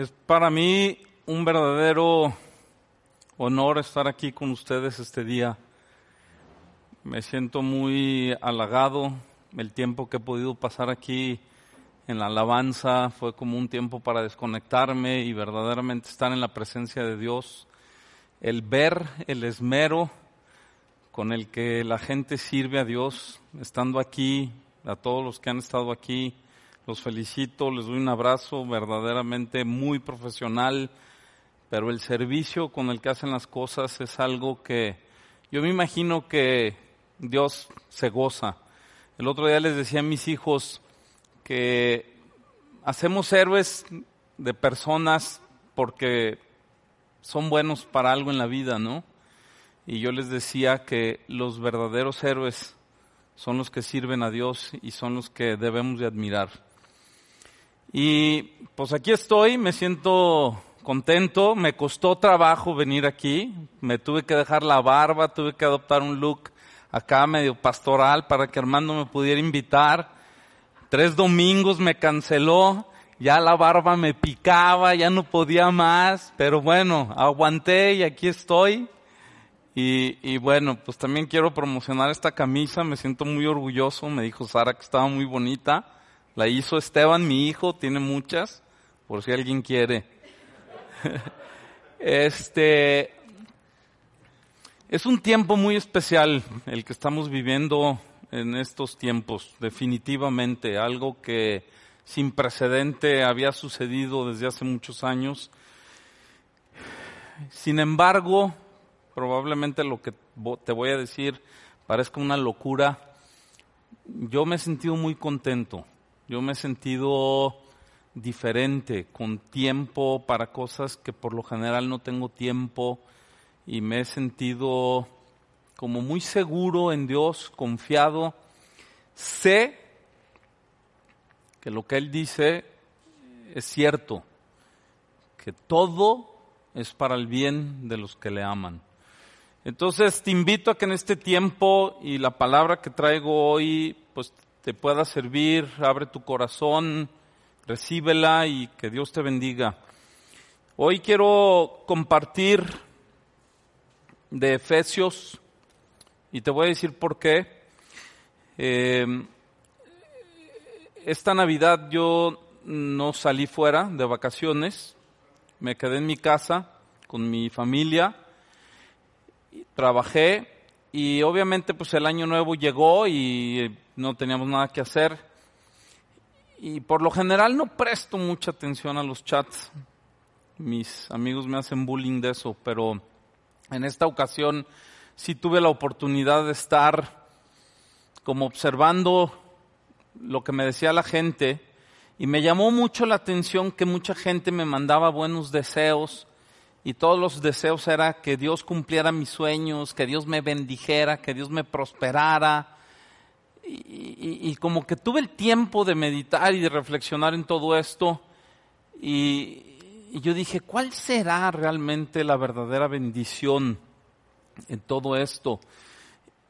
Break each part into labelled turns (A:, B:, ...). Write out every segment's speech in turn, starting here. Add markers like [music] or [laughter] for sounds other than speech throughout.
A: Es para mí un verdadero honor estar aquí con ustedes este día. Me siento muy halagado. El tiempo que he podido pasar aquí en la alabanza fue como un tiempo para desconectarme y verdaderamente estar en la presencia de Dios. El ver el esmero con el que la gente sirve a Dios, estando aquí, a todos los que han estado aquí, los felicito, les doy un abrazo verdaderamente muy profesional, pero el servicio con el que hacen las cosas es algo que yo me imagino que Dios se goza. El otro día les decía a mis hijos que hacemos héroes de personas porque son buenos para algo en la vida, ¿no? Y yo les decía que los verdaderos héroes son los que sirven a Dios y son los que debemos de admirar. Y pues aquí estoy, me siento contento, me costó trabajo venir aquí, me tuve que dejar la barba, tuve que adoptar un look acá medio pastoral para que Armando me pudiera invitar. Tres domingos me canceló, ya la barba me picaba, ya no podía más, pero bueno, aguanté y aquí estoy. Y, y, bueno, pues también quiero promocionar esta camisa, me siento muy orgulloso, me dijo Sara que estaba muy bonita. La hizo Esteban, mi hijo, tiene muchas, por si alguien quiere. [laughs] este es un tiempo muy especial el que estamos viviendo en estos tiempos, definitivamente, algo que sin precedente había sucedido desde hace muchos años. Sin embargo, probablemente lo que te voy a decir parezca una locura. Yo me he sentido muy contento yo me he sentido diferente, con tiempo para cosas que por lo general no tengo tiempo y me he sentido como muy seguro en Dios, confiado. Sé que lo que Él dice es cierto, que todo es para el bien de los que le aman. Entonces te invito a que en este tiempo y la palabra que traigo hoy, pues te pueda servir, abre tu corazón, recíbela y que Dios te bendiga. Hoy quiero compartir de Efesios y te voy a decir por qué. Eh, esta Navidad yo no salí fuera de vacaciones, me quedé en mi casa con mi familia, trabajé y obviamente pues el año nuevo llegó y no teníamos nada que hacer. Y por lo general no presto mucha atención a los chats. Mis amigos me hacen bullying de eso, pero en esta ocasión sí tuve la oportunidad de estar como observando lo que me decía la gente y me llamó mucho la atención que mucha gente me mandaba buenos deseos y todos los deseos era que Dios cumpliera mis sueños, que Dios me bendijera, que Dios me prosperara, y, como que tuve el tiempo de meditar y de reflexionar en todo esto y, yo dije, ¿cuál será realmente la verdadera bendición en todo esto?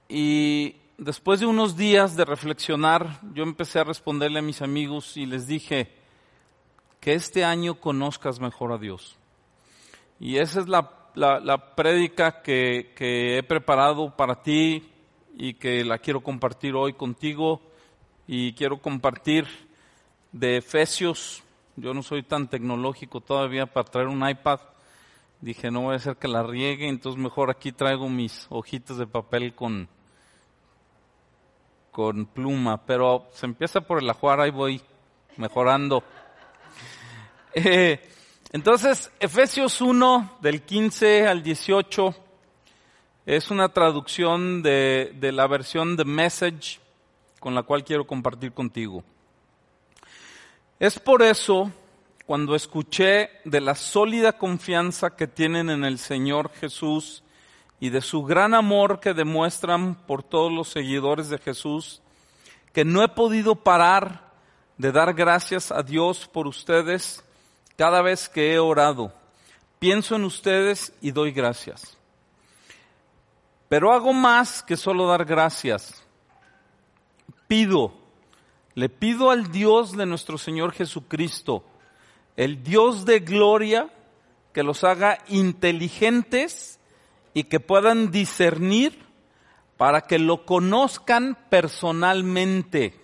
A: Y después de unos días de reflexionar, yo empecé a responderle a mis amigos y les dije, que este año conozcas mejor a Dios. Y esa es la, la, prédica que, que he preparado para ti, y que la quiero compartir hoy contigo y quiero compartir de Efesios. Yo no soy tan tecnológico todavía para traer un iPad. Dije, no voy a hacer que la riegue, entonces mejor aquí traigo mis hojitas de papel con, con pluma. Pero se empieza por el ajuar, ahí voy mejorando. [laughs] Eh, entonces, Efesios 1, del 15 al 18 es una traducción de, la versión de Message con la cual quiero compartir contigo. Es por eso, cuando escuché de la sólida confianza que tienen en el Señor Jesús y de su gran amor que demuestran por todos los seguidores de Jesús, que no he podido parar de dar gracias a Dios por ustedes cada vez que he orado. Pienso en ustedes y doy gracias. Pero hago más que solo dar gracias. Pido, le pido al Dios de nuestro Señor Jesucristo, el Dios de gloria que los haga inteligentes y que puedan discernir para que lo conozcan personalmente,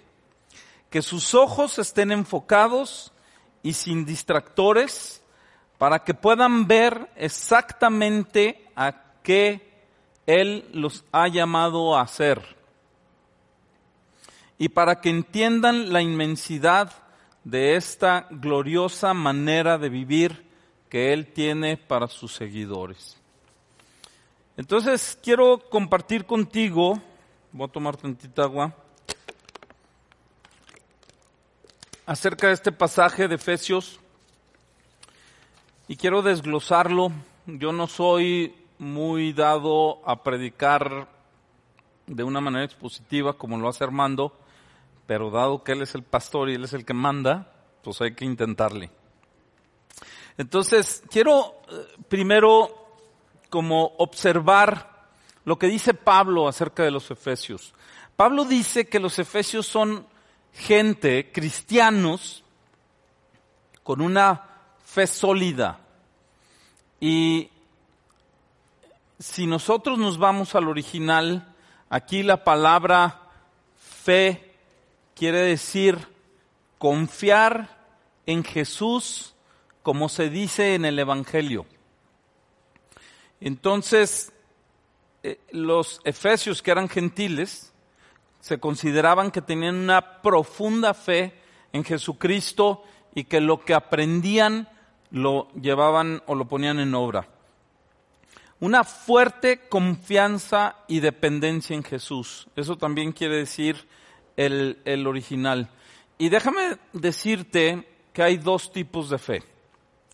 A: que sus ojos estén enfocados y sin distractores, para que puedan ver exactamente a qué Él los ha llamado a hacer, y para que entiendan la inmensidad de esta gloriosa manera de vivir que Él tiene para sus seguidores. Entonces quiero compartir contigo, voy a tomar tantita agua, acerca de este pasaje de Efesios y quiero desglosarlo. Yo no soy muy dado a predicar de una manera expositiva como lo hace Armando, pero dado que él es el pastor y él es el que manda, pues hay que intentarle. Entonces, quiero eh, primero como observar lo que dice Pablo acerca de los efesios. Pablo dice que los efesios son gente, cristianos, con una fe sólida. Y si nosotros nos vamos al original, aquí la palabra fe quiere decir confiar en Jesús como se dice en el Evangelio. Entonces, eh, los efesios que eran gentiles se consideraban que tenían una profunda fe en Jesucristo y que lo que aprendían lo llevaban o lo ponían en obra. Una fuerte confianza y dependencia en Jesús. Eso también quiere decir el, el original. Y déjame decirte que hay dos tipos de fe.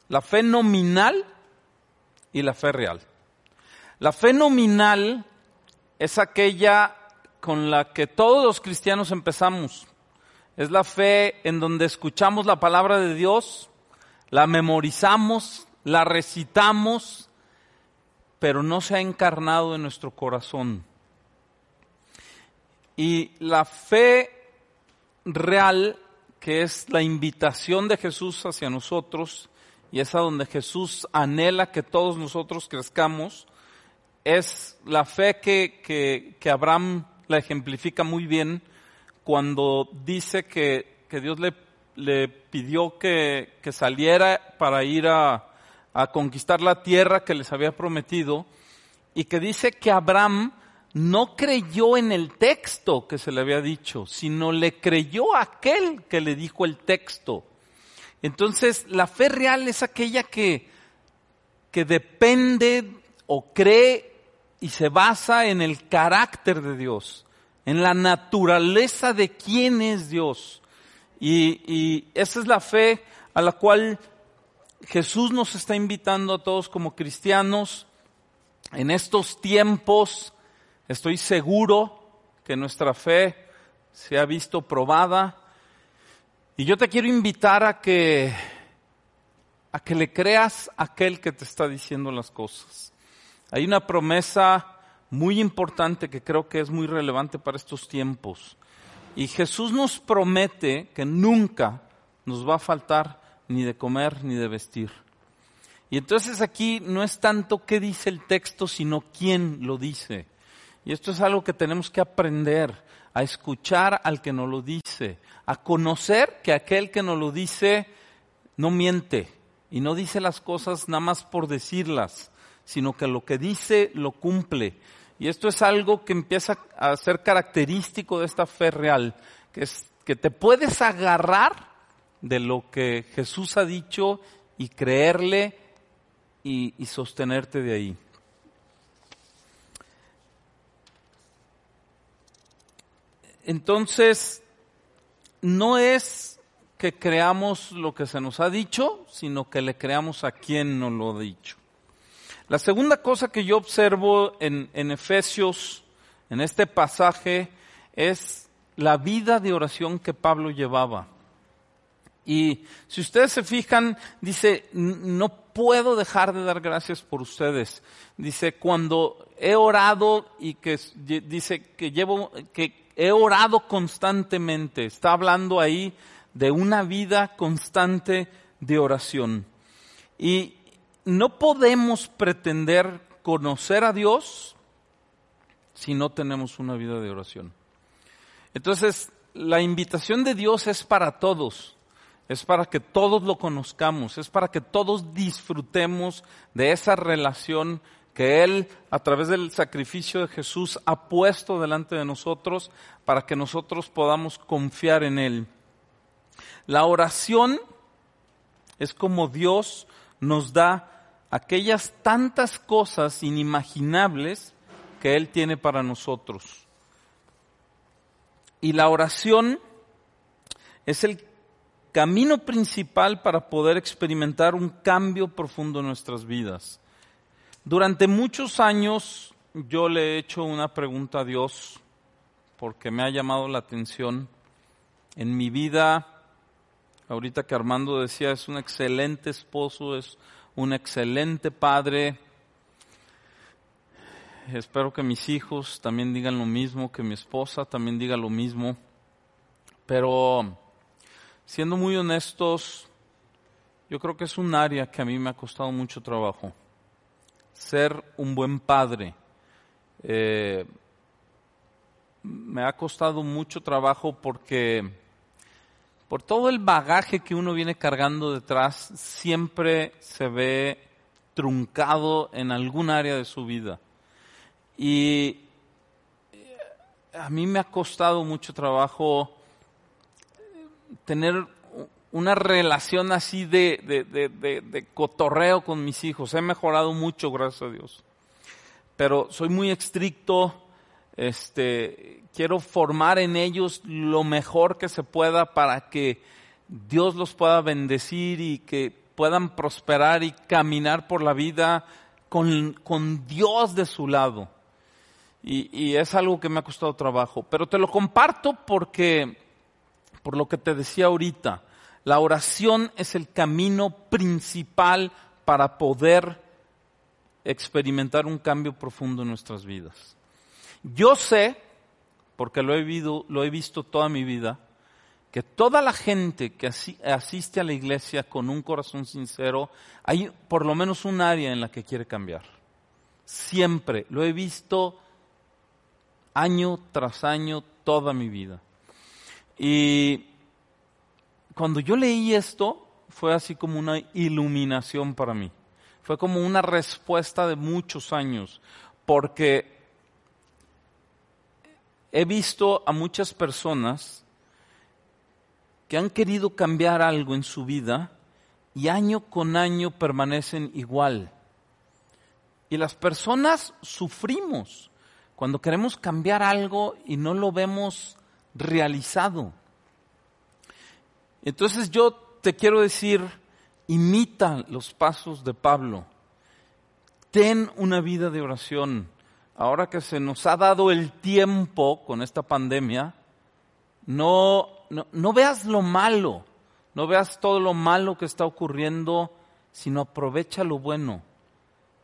A: La fe nominal y la fe real. La fe nominal es aquella con la que todos los cristianos empezamos. Es la fe en donde escuchamos la palabra de Dios, la memorizamos, la recitamos, pero no se ha encarnado en nuestro corazón. Y la fe real, que es la invitación de Jesús hacia nosotros, y es a donde Jesús anhela que todos nosotros crezcamos, es la fe que, que, Abraham la ejemplifica muy bien cuando dice que, que Dios le, le pidió que, que, saliera para ir a, a conquistar la tierra que les había prometido y que dice que Abraham no creyó en el texto que se le había dicho, sino le creyó a aquel que le dijo el texto. Entonces, la fe real es aquella que, que depende o cree y se basa en el carácter de Dios, en la naturaleza de quién es Dios. Y, esa es la fe a la cual Jesús nos está invitando a todos como cristianos. En estos tiempos estoy seguro que nuestra fe se ha visto probada. Y yo te quiero invitar a que, a que le creas a aquel que te está diciendo las cosas. Hay una promesa muy importante que creo que es muy relevante para estos tiempos. Y Jesús nos promete que nunca nos va a faltar ni de comer ni de vestir. Y entonces aquí no es tanto qué dice el texto, sino quién lo dice. Y esto es algo que tenemos que aprender, a escuchar al que nos lo dice, a conocer que aquel que nos lo dice no miente y no dice las cosas nada más por decirlas, sino que lo que dice lo cumple. Y esto es algo que empieza a ser característico de esta fe real, que es que te puedes agarrar de lo que Jesús ha dicho y creerle y, y sostenerte de ahí. Entonces, no es que creamos lo que se nos ha dicho, sino que le creamos a quien nos lo ha dicho. La segunda cosa que yo observo en, Efesios, en este pasaje, es la vida de oración que Pablo llevaba. Y si ustedes se fijan, dice, no puedo dejar de dar gracias por ustedes. Dice, cuando he orado y que dice que llevo, que he orado constantemente. Está hablando ahí de una vida constante de oración. Y no podemos pretender conocer a Dios si no tenemos una vida de oración. Entonces, la invitación de Dios es para todos, es para que todos lo conozcamos, es para que todos disfrutemos de esa relación que Él, a través del sacrificio de Jesús, ha puesto delante de nosotros para que nosotros podamos confiar en Él. La oración es como Dios nos da aquellas tantas cosas inimaginables que Él tiene para nosotros. Y la oración es el camino principal para poder experimentar un cambio profundo en nuestras vidas. Durante muchos años yo le he hecho una pregunta a Dios porque me ha llamado la atención. En mi vida, ahorita que Armando decía, es un excelente esposo, es un excelente padre. Espero que mis hijos también digan lo mismo, que mi esposa también diga lo mismo. Pero siendo muy honestos, yo creo que es un área que a mí me ha costado mucho trabajo ser un buen padre. Eh, me ha costado mucho trabajo porque por todo el bagaje que uno viene cargando detrás, siempre se ve truncado en algún área de su vida. Y eh, a mí me ha costado mucho trabajo tener una relación así de, de, cotorreo con mis hijos. He mejorado mucho, gracias a Dios. Pero soy muy estricto, este, quiero formar en ellos lo mejor que se pueda para que Dios los pueda bendecir y que puedan prosperar y caminar por la vida con, con Dios de su lado. Y, y, es algo que me ha costado trabajo. Pero te lo comparto porque, por lo que te decía ahorita, la oración es el camino principal para poder experimentar un cambio profundo en nuestras vidas. Yo sé, porque lo he, visto, lo he visto toda mi vida, que toda la gente que asiste a la iglesia con un corazón sincero, hay por lo menos un área en la que quiere cambiar. Siempre, lo he visto año tras año toda mi vida. Y cuando yo leí esto, fue así como una iluminación para mí. Fue como una respuesta de muchos años, porque he visto a muchas personas que han querido cambiar algo en su vida y año con año permanecen igual. Y las personas sufrimos cuando queremos cambiar algo y no lo vemos realizado. Entonces yo te quiero decir, imita los pasos de Pablo. Ten una vida de oración. Ahora que se nos ha dado el tiempo con esta pandemia, no, no, veas lo malo, no veas todo lo malo que está ocurriendo, sino aprovecha lo bueno.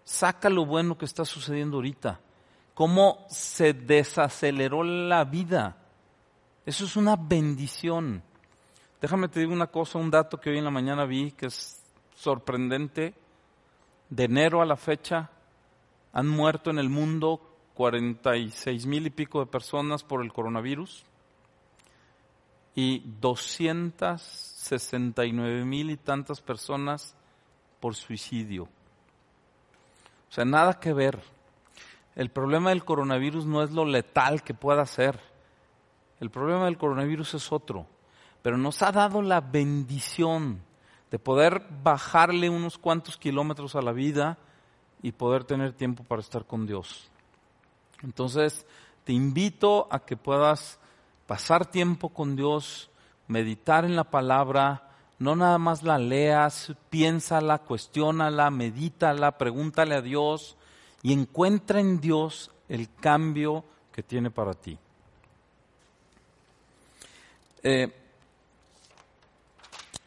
A: Saca lo bueno que está sucediendo ahorita. Cómo se desaceleró la vida. Eso es una bendición. Déjame te digo una cosa, un dato que hoy en la mañana vi que es sorprendente. De enero a la fecha han muerto en el mundo 46 mil y pico de personas por el coronavirus y 269 mil y tantas personas por suicidio. O sea, nada que ver. El problema del coronavirus no es lo letal que pueda ser. El problema del coronavirus es otro pero nos ha dado la bendición de poder bajarle unos cuantos kilómetros a la vida y poder tener tiempo para estar con Dios. Entonces, te invito a que puedas pasar tiempo con Dios, meditar en la palabra, no nada más la leas, piénsala, cuestiónala, medítala, pregúntale a Dios y encuentra en Dios el cambio que tiene para ti. Eh,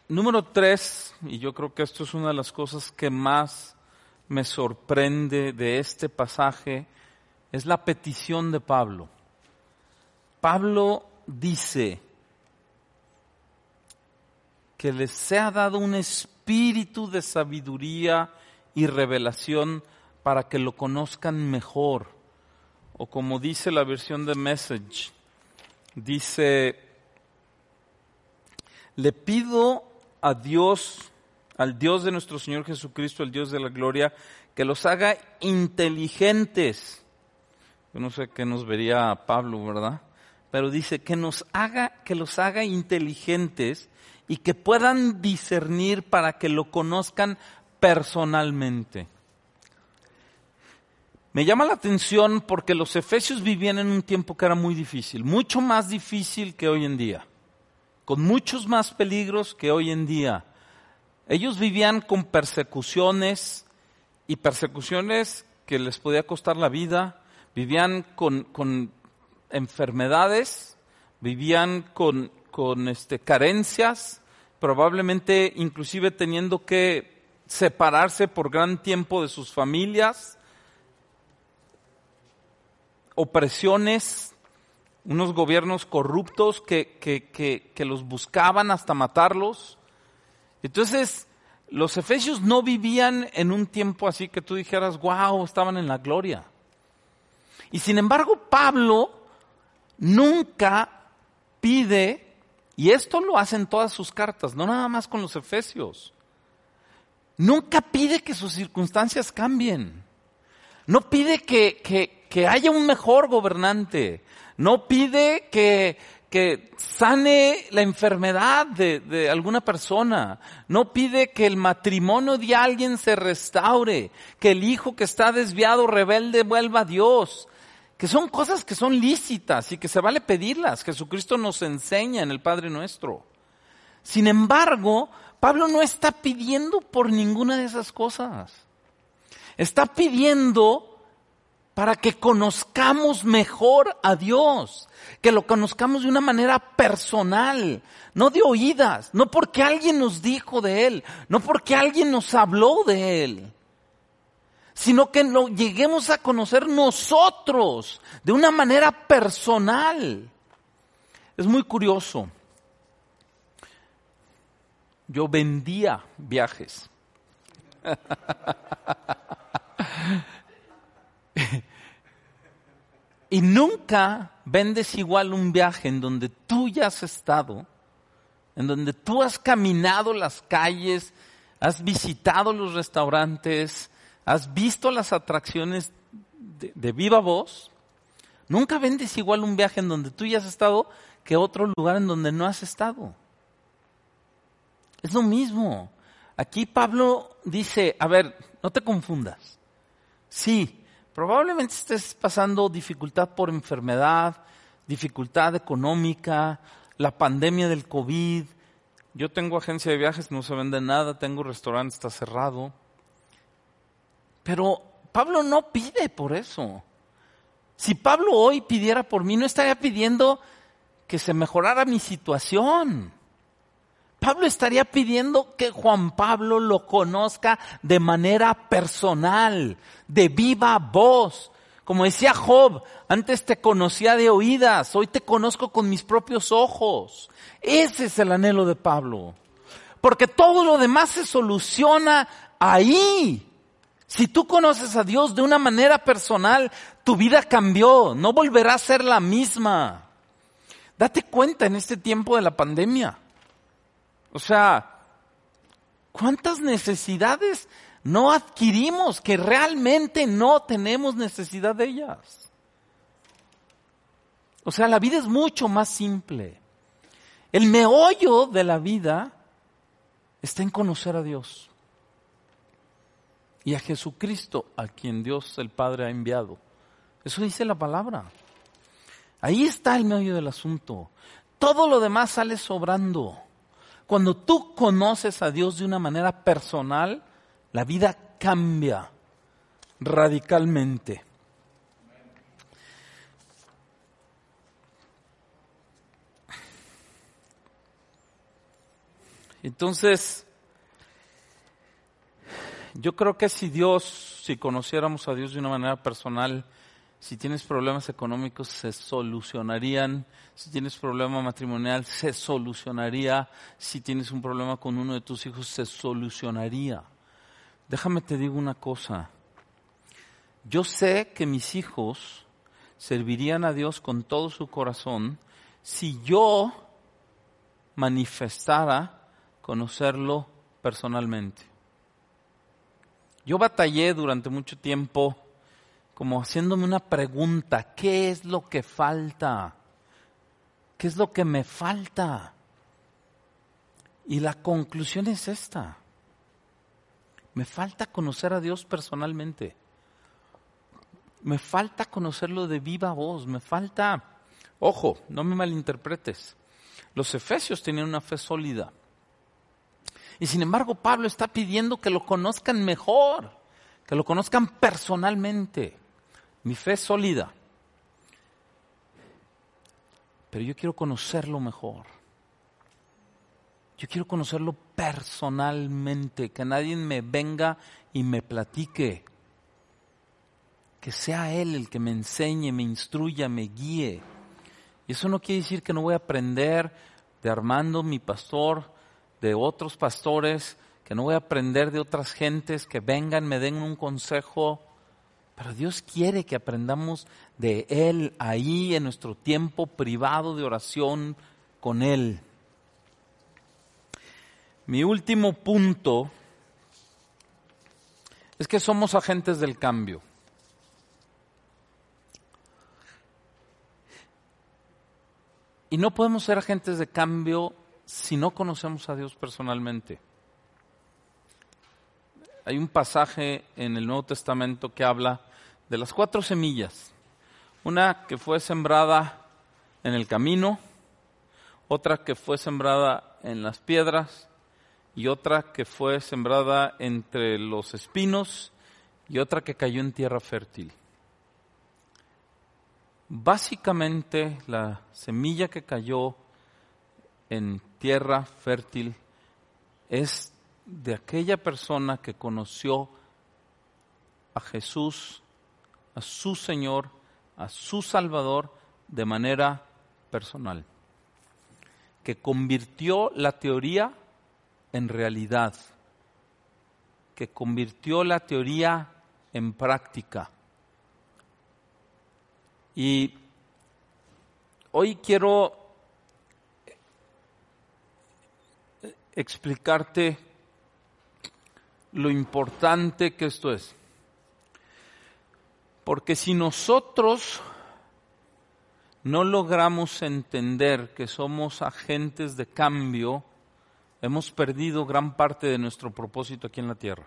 A: Número tres, y yo creo que esto es una de las cosas que más me sorprende de este pasaje, es la petición de Pablo. Pablo dice que les sea dado un espíritu espíritu de sabiduría y revelación para que lo conozcan mejor. O como dice la versión de Message, dice, le pido a Dios, al Dios de nuestro Señor Jesucristo, el Dios de la gloria, que los haga inteligentes. Yo no sé qué nos vería Pablo, ¿verdad? Pero dice que nos haga, que los haga inteligentes y que puedan discernir para que lo conozcan personalmente. Me llama la atención porque los efesios vivían en un tiempo que era muy difícil, mucho más difícil que hoy en día, con muchos más peligros que hoy en día. Ellos vivían con persecuciones y persecuciones que les podía costar la vida, vivían con, con enfermedades, vivían con, con este, carencias, probablemente inclusive teniendo que separarse por gran tiempo de sus familias opresiones, unos gobiernos corruptos que, que, los buscaban hasta matarlos. Entonces, los efesios no vivían en un tiempo así que tú dijeras, wow, estaban en la gloria. Y sin embargo, Pablo nunca pide, y esto lo hace en todas sus cartas, no nada más con los efesios, nunca pide que sus circunstancias cambien. No pide que, que, que haya un mejor gobernante. No pide que, que sane la enfermedad de, de, alguna persona. No pide que el matrimonio de alguien se restaure, que el hijo que está desviado, rebelde, vuelva a Dios. Que son cosas que son lícitas y que se vale pedirlas. Jesucristo nos enseña en el Padre Nuestro. Sin embargo, Pablo no está pidiendo por ninguna de esas cosas. Está pidiendo para que conozcamos mejor a Dios, que lo conozcamos de una manera personal, no de oídas, no porque alguien nos dijo de Él, no porque alguien nos habló de Él, sino que lo lleguemos a conocer nosotros de una manera personal. Es muy curioso. Yo vendía viajes. [laughs] y nunca vendes igual un viaje en donde tú ya has estado, en donde tú has caminado las calles, has visitado los restaurantes, has visto las atracciones de, viva voz. Nunca vendes igual un viaje en donde tú ya has estado que otro lugar en donde no has estado. Es lo mismo. Aquí Pablo dice, a ver, no te confundas. Sí, Probablemente estés pasando dificultad por enfermedad, dificultad económica, la pandemia del COVID. Yo tengo agencia de viajes, no se vende nada, tengo restaurante, está cerrado. Pero Pablo no pide por eso. Si Pablo hoy pidiera por mí, no estaría pidiendo que se mejorara mi situación. Pablo estaría pidiendo que Juan Pablo lo conozca de manera personal, de viva voz. Como decía Job, antes te conocía de oídas, hoy te conozco con mis propios ojos. Ese es el anhelo de Pablo. Porque todo lo demás se soluciona ahí. Si tú conoces a Dios de una manera personal, tu vida cambió, no volverá a ser la misma. Date cuenta en este tiempo de la pandemia. O sea, ¿cuántas necesidades no adquirimos que realmente no tenemos necesidad de ellas? O sea, la vida es mucho más simple. El meollo de la vida está en conocer a Dios y a Jesucristo, a quien Dios el Padre ha enviado. Eso dice la palabra. Ahí está el meollo del asunto. Todo lo demás sale sobrando. Cuando tú conoces a Dios de una manera personal, la vida cambia radicalmente. Entonces, yo creo que si Dios, si conociéramos a Dios de una manera personal, Si tienes problemas económicos, se solucionarían. Si tienes problema matrimonial, se solucionaría. Si tienes un problema con uno de tus hijos, se solucionaría. Déjame te digo una cosa. Yo sé que mis hijos servirían a Dios con todo su corazón si yo manifestara conocerlo personalmente. Yo batallé durante mucho tiempo como haciéndome una pregunta, ¿qué es lo que falta? ¿Qué es lo que me falta? Y la conclusión es esta. Me falta conocer a Dios personalmente. Me falta conocerlo de viva voz. Me falta, ojo, no me malinterpretes. Los efesios tenían una fe sólida. Y sin embargo Pablo está pidiendo que lo conozcan mejor, que lo conozcan personalmente. Mi fe es sólida. Pero yo quiero conocerlo mejor. Yo quiero conocerlo personalmente, que nadie me venga y me platique. Que sea Él el que me enseñe, me instruya, me guíe. Y eso no quiere decir que no voy a aprender de Armando, mi pastor, de otros pastores, que no voy a aprender de otras gentes que vengan, me den un consejo. Pero Dios quiere que aprendamos de Él ahí en nuestro tiempo privado de oración con Él. Mi último punto es que somos agentes del cambio. Y no podemos ser agentes de cambio si no conocemos a Dios personalmente. Hay un pasaje en el Nuevo Testamento que habla de las cuatro semillas. Una que fue sembrada en el camino, otra que fue sembrada en las piedras y otra que fue sembrada entre los espinos y otra que cayó en tierra fértil. Básicamente la semilla que cayó en tierra fértil es de aquella persona que conoció a Jesús, a su Señor, a su Salvador de manera personal, que convirtió la teoría en realidad, que convirtió la teoría en práctica. Y hoy quiero explicarte lo importante que esto es. Porque si nosotros no logramos entender que somos agentes de cambio, hemos perdido gran parte de nuestro propósito aquí en la tierra.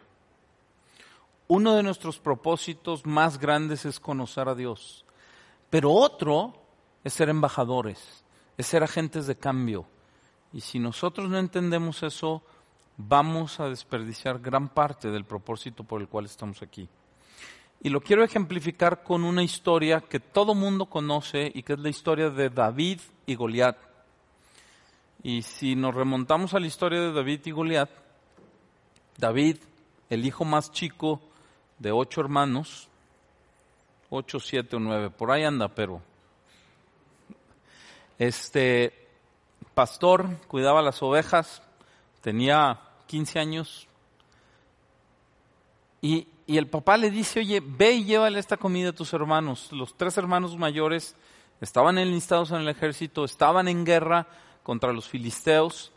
A: Uno de nuestros propósitos más grandes es conocer a Dios, pero otro es ser embajadores, es ser agentes de cambio. Y si nosotros no entendemos eso, vamos a desperdiciar gran parte del propósito por el cual estamos aquí. Y lo quiero ejemplificar con una historia que todo mundo conoce y que es la historia de David y Goliat. Y si nos remontamos a la historia de David y Goliat, David, el hijo más chico de ocho hermanos, ocho, siete o nueve, por ahí anda, pero este pastor, cuidaba las ovejas, tenía 15 años. Y, y, el papá le dice, oye, ve y llévale esta comida a tus hermanos. Los tres hermanos mayores estaban enlistados en el ejército, estaban en guerra contra los filisteos.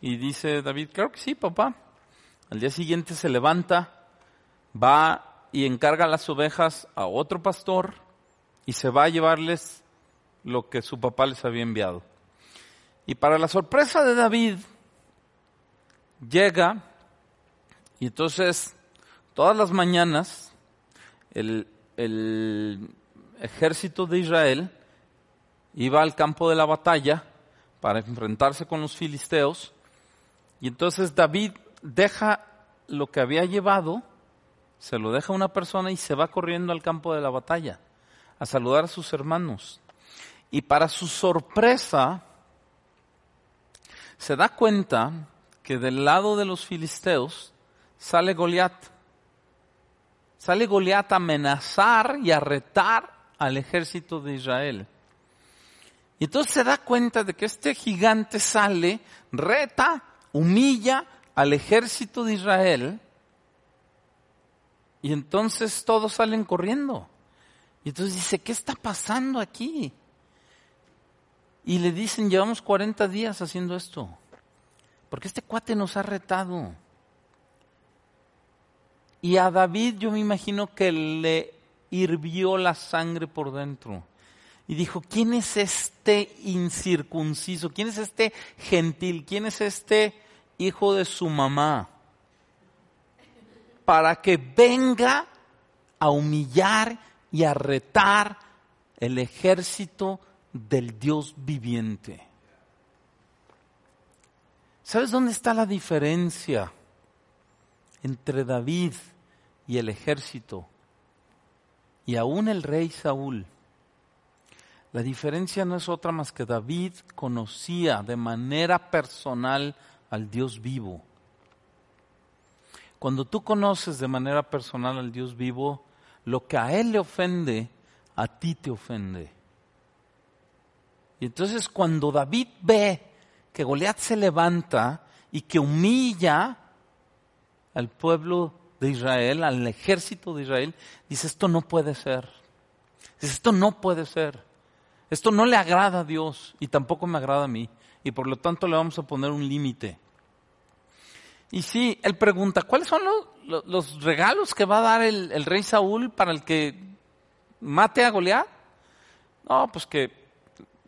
A: Y dice David, claro que sí, papá. Al día siguiente se levanta, va y encarga las ovejas a otro pastor y se va a llevarles lo que su papá les había enviado. Y para la sorpresa de David, llega y entonces todas las mañanas el, ejército de Israel iba al campo de la batalla para enfrentarse con los filisteos y entonces David deja lo que había llevado, se lo deja a una persona y se va corriendo al campo de la batalla a saludar a sus hermanos. Y para su sorpresa, se da cuenta que del lado de los filisteos sale Goliat. Sale Goliat a amenazar y a retar al ejército de Israel. Y entonces se da cuenta de que este gigante sale, reta, humilla al ejército de Israel, y entonces todos salen corriendo. Y entonces dice, ¿qué está pasando aquí? Y le dicen, llevamos 40 días haciendo esto, porque este cuate nos ha retado. Y a David yo me imagino que le hirvió la sangre por dentro. Y dijo, ¿quién es este incircunciso? ¿Quién es este gentil? ¿Quién es este hijo de su mamá? Para que venga a humillar y a retar el ejército del Dios viviente. ¿Sabes dónde está la diferencia entre David y el ejército y aún el rey Saúl. La diferencia no es otra más que David conocía de manera personal al Dios vivo. Cuando tú conoces de manera personal al Dios vivo, lo que a Él le ofende, a ti te ofende. Y entonces cuando David ve que Goliat se levanta y que humilla al pueblo de Israel, al ejército de Israel, dice, esto no puede ser. Dice, esto no puede ser. Esto no le agrada a Dios y tampoco me agrada a mí. Y por lo tanto le vamos a poner un límite. Y sí, él pregunta, ¿cuáles son los, regalos que va a dar el, rey Saúl para el que mate a Goliat? No, pues que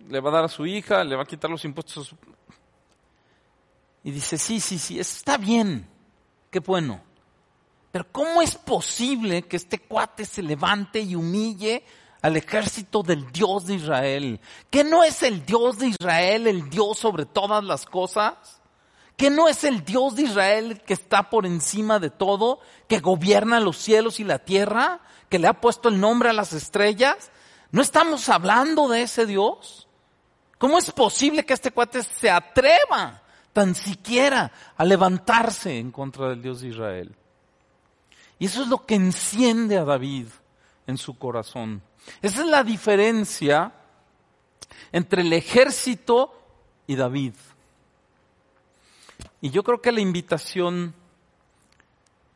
A: le va a dar a su hija, le va a quitar los impuestos a su... Y dice, sí, sí, sí, está bien, qué bueno. Pero ¿cómo es posible que este cuate se levante y humille al ejército del Dios de Israel? ¿Que no es el Dios de Israel el Dios sobre todas las cosas? ¿Que no es el Dios de Israel que está por encima de todo, que gobierna los cielos y la tierra, que le ha puesto el nombre a las estrellas? ¿No estamos hablando de ese Dios? ¿Cómo es posible que este cuate se atreva tan siquiera a levantarse en contra del Dios de Israel? Y eso es lo que enciende a David en su corazón. Esa es la diferencia entre el ejército y David. Y yo creo que la invitación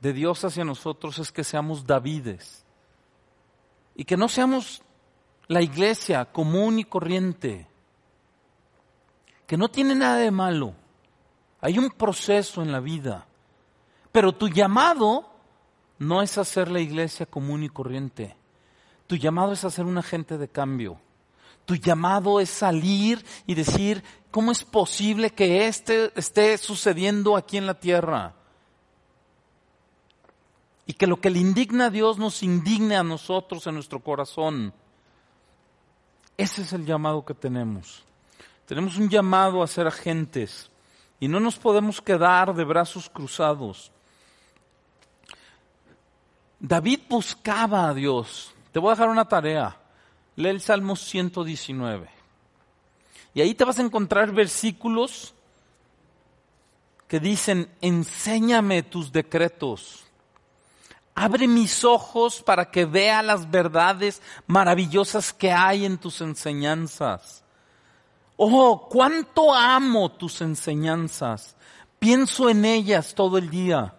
A: de Dios hacia nosotros es que seamos Davides y que no seamos la iglesia común y corriente, que no tiene nada de malo. Hay un proceso en la vida, pero tu llamado no es hacer la iglesia común y corriente. Tu llamado es hacer un agente de cambio. Tu llamado es salir y decir, ¿cómo es posible que este esté sucediendo aquí en la tierra? Y que lo que le indigna a Dios nos indigne a nosotros en nuestro corazón. Ese es el llamado que tenemos. Tenemos un llamado a ser agentes y no nos podemos quedar de brazos cruzados. David buscaba a Dios. Te voy a dejar una tarea. Lee el Salmo 119. Y ahí te vas a encontrar versículos que dicen, enséñame tus decretos. Abre mis ojos para que vea las verdades maravillosas que hay en tus enseñanzas. Oh, cuánto amo tus enseñanzas. Pienso en ellas todo el día.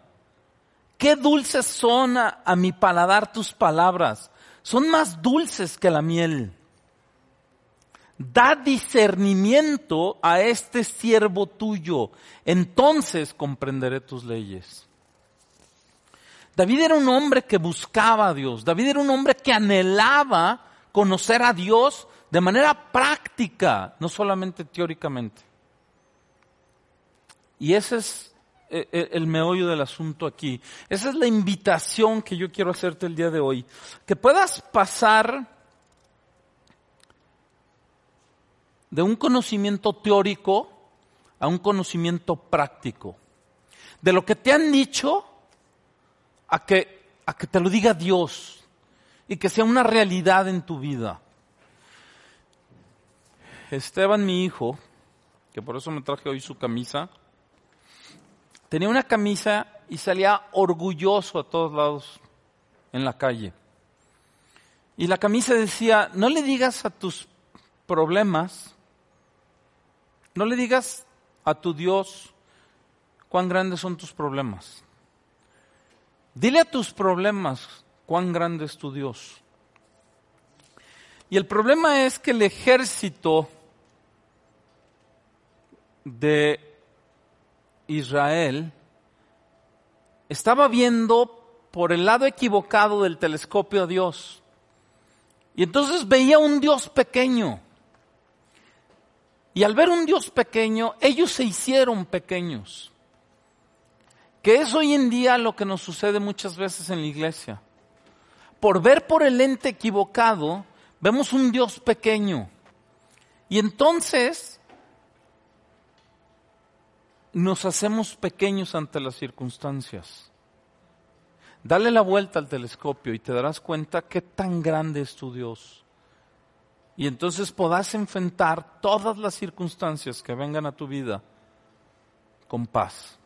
A: Qué dulces son a, mi paladar tus palabras. Son más dulces que la miel. Da discernimiento a este siervo tuyo, entonces comprenderé tus leyes. David era un hombre que buscaba a Dios. David era un hombre que anhelaba conocer a Dios de manera práctica, no solamente teóricamente. Y ese es eh, eh, el meollo del asunto aquí. Esa es la invitación que yo quiero hacerte el día de hoy. Que puedas pasar de un conocimiento teórico a un conocimiento práctico. De lo que te han dicho a que, a que te lo diga Dios y que sea una realidad en tu vida. Esteban, mi hijo, que por eso me traje hoy su camisa, Tenía una camisa y salía orgulloso a todos lados en la calle. Y la camisa decía, no le digas a tus problemas, no le digas a tu Dios cuán grandes son tus problemas. Dile a tus problemas cuán grande es tu Dios. Y el problema es que el ejército de Israel estaba viendo por el lado equivocado del telescopio a Dios. Y entonces veía un Dios pequeño. Y al ver un Dios pequeño, ellos se hicieron pequeños. Que es hoy en día lo que nos sucede muchas veces en la iglesia. Por ver por el ente equivocado, vemos un Dios pequeño. Y entonces nos hacemos pequeños ante las circunstancias. Dale la vuelta al telescopio y te darás cuenta qué tan grande es tu Dios. Y entonces podrás enfrentar todas las circunstancias que vengan a tu vida con paz.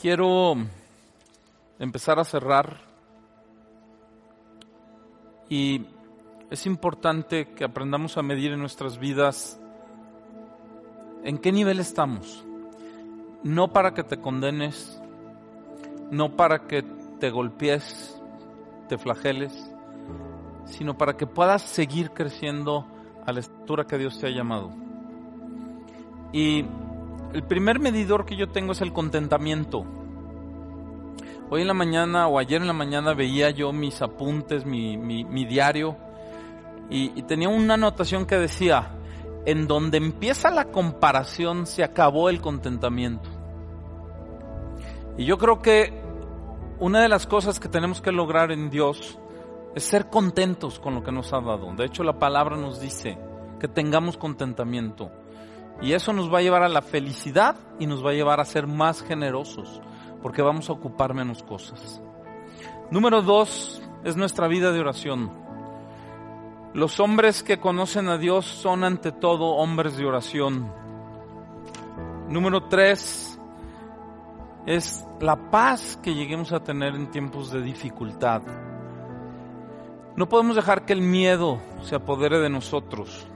A: Quiero empezar a cerrar y es importante que aprendamos a medir en nuestras vidas en qué nivel estamos. No para que te condenes, no para que te golpees, te flageles, sino para que puedas seguir creciendo a la estatura que Dios te ha llamado. Y el primer medidor que yo tengo es el contentamiento. Hoy en la mañana o ayer en la mañana veía yo mis apuntes, mi, diario, y, y tenía una anotación que decía, en donde empieza la comparación se acabó el contentamiento. Y yo creo que una de las cosas que tenemos que lograr en Dios es ser contentos con lo que nos ha dado. De hecho, la palabra nos dice que tengamos contentamiento. Y eso nos va a llevar a la felicidad y nos va a llevar a ser más generosos, porque vamos a ocupar menos cosas. Número dos es nuestra vida de oración. Los hombres que conocen a Dios son ante todo hombres de oración. Número tres es la paz que lleguemos a tener en tiempos de dificultad. No podemos dejar que el miedo se apodere de nosotros,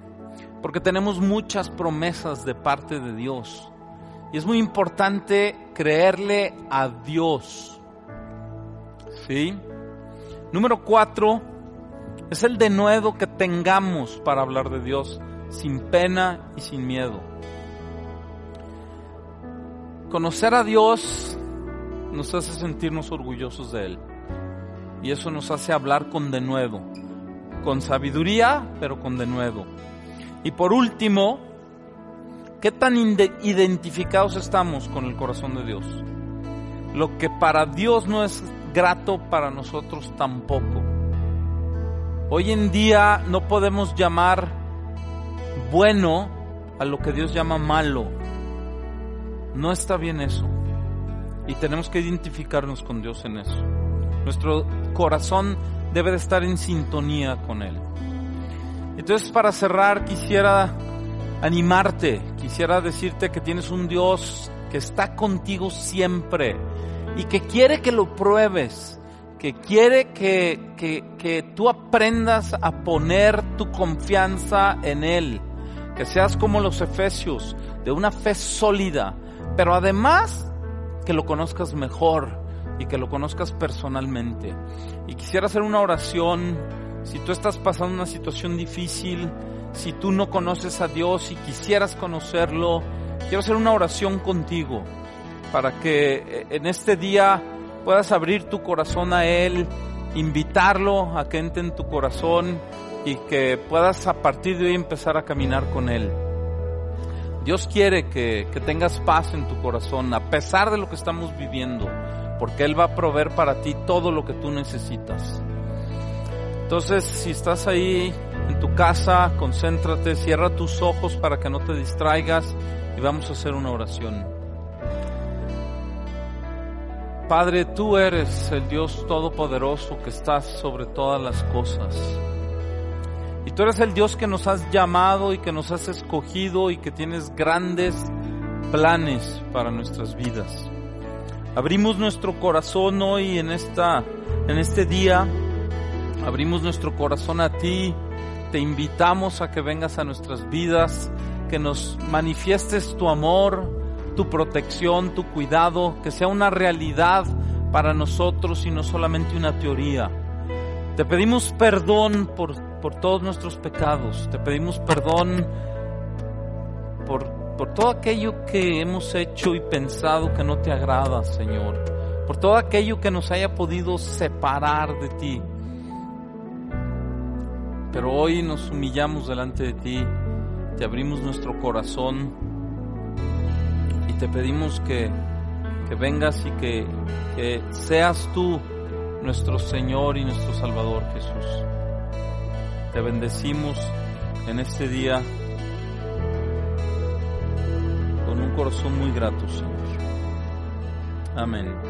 A: porque tenemos muchas promesas de parte de Dios. Y es muy importante creerle a Dios. ¿Sí? Número cuatro, es el denuedo que tengamos para hablar de Dios sin pena y sin miedo. Conocer a Dios nos hace sentirnos orgullosos de Él. Y eso nos hace hablar con denuedo, con sabiduría, pero con denuedo. Y por último, ¿qué tan identificados estamos con el corazón de Dios? Lo que para Dios no es grato, para nosotros tampoco. Hoy en día no podemos llamar bueno a lo que Dios llama malo. No está bien eso. Y tenemos que identificarnos con Dios en eso. Nuestro corazón debe de estar en sintonía con Él. Entonces para cerrar quisiera animarte, quisiera decirte que tienes un Dios que está contigo siempre y que quiere que lo pruebes, que quiere que, que, que tú aprendas a poner tu confianza en Él, que seas como los efesios, de una fe sólida, pero además que lo conozcas mejor y que lo conozcas personalmente. Y quisiera hacer una oración, si tú estás pasando una situación difícil, si tú no conoces a Dios y quisieras conocerlo, quiero hacer una oración contigo para que eh, en este día puedas abrir tu corazón a Él, invitarlo a que entre en tu corazón y que puedas a partir de hoy empezar a caminar con Él. Dios quiere que, que tengas paz en tu corazón a pesar de lo que estamos viviendo porque Él va a proveer para ti todo lo que tú necesitas. Entonces, si estás ahí en tu casa, concéntrate, cierra tus ojos para que no te distraigas y vamos a hacer una oración. Padre, tú eres el Dios Todopoderoso que estás sobre todas las cosas. Y tú eres el Dios que nos has llamado y que nos has escogido y que tienes grandes planes para nuestras vidas. Abrimos nuestro corazón hoy en esta en este día. Abrimos nuestro corazón a ti. Te invitamos a que vengas a nuestras vidas, que nos manifiestes tu amor, tu protección, tu cuidado, que sea una realidad para nosotros y no solamente una teoría. Te pedimos perdón por, por todos nuestros pecados. Te pedimos perdón por por todo aquello que hemos hecho y pensado que no te agrada, Señor, por todo aquello que nos haya podido separar de ti. Pero hoy nos humillamos delante de ti, te abrimos nuestro corazón te pedimos que, que vengas y que, que seas tú nuestro Señor y nuestro Salvador Jesús. Te bendecimos en este día corazón muy grato, Señor. Amén.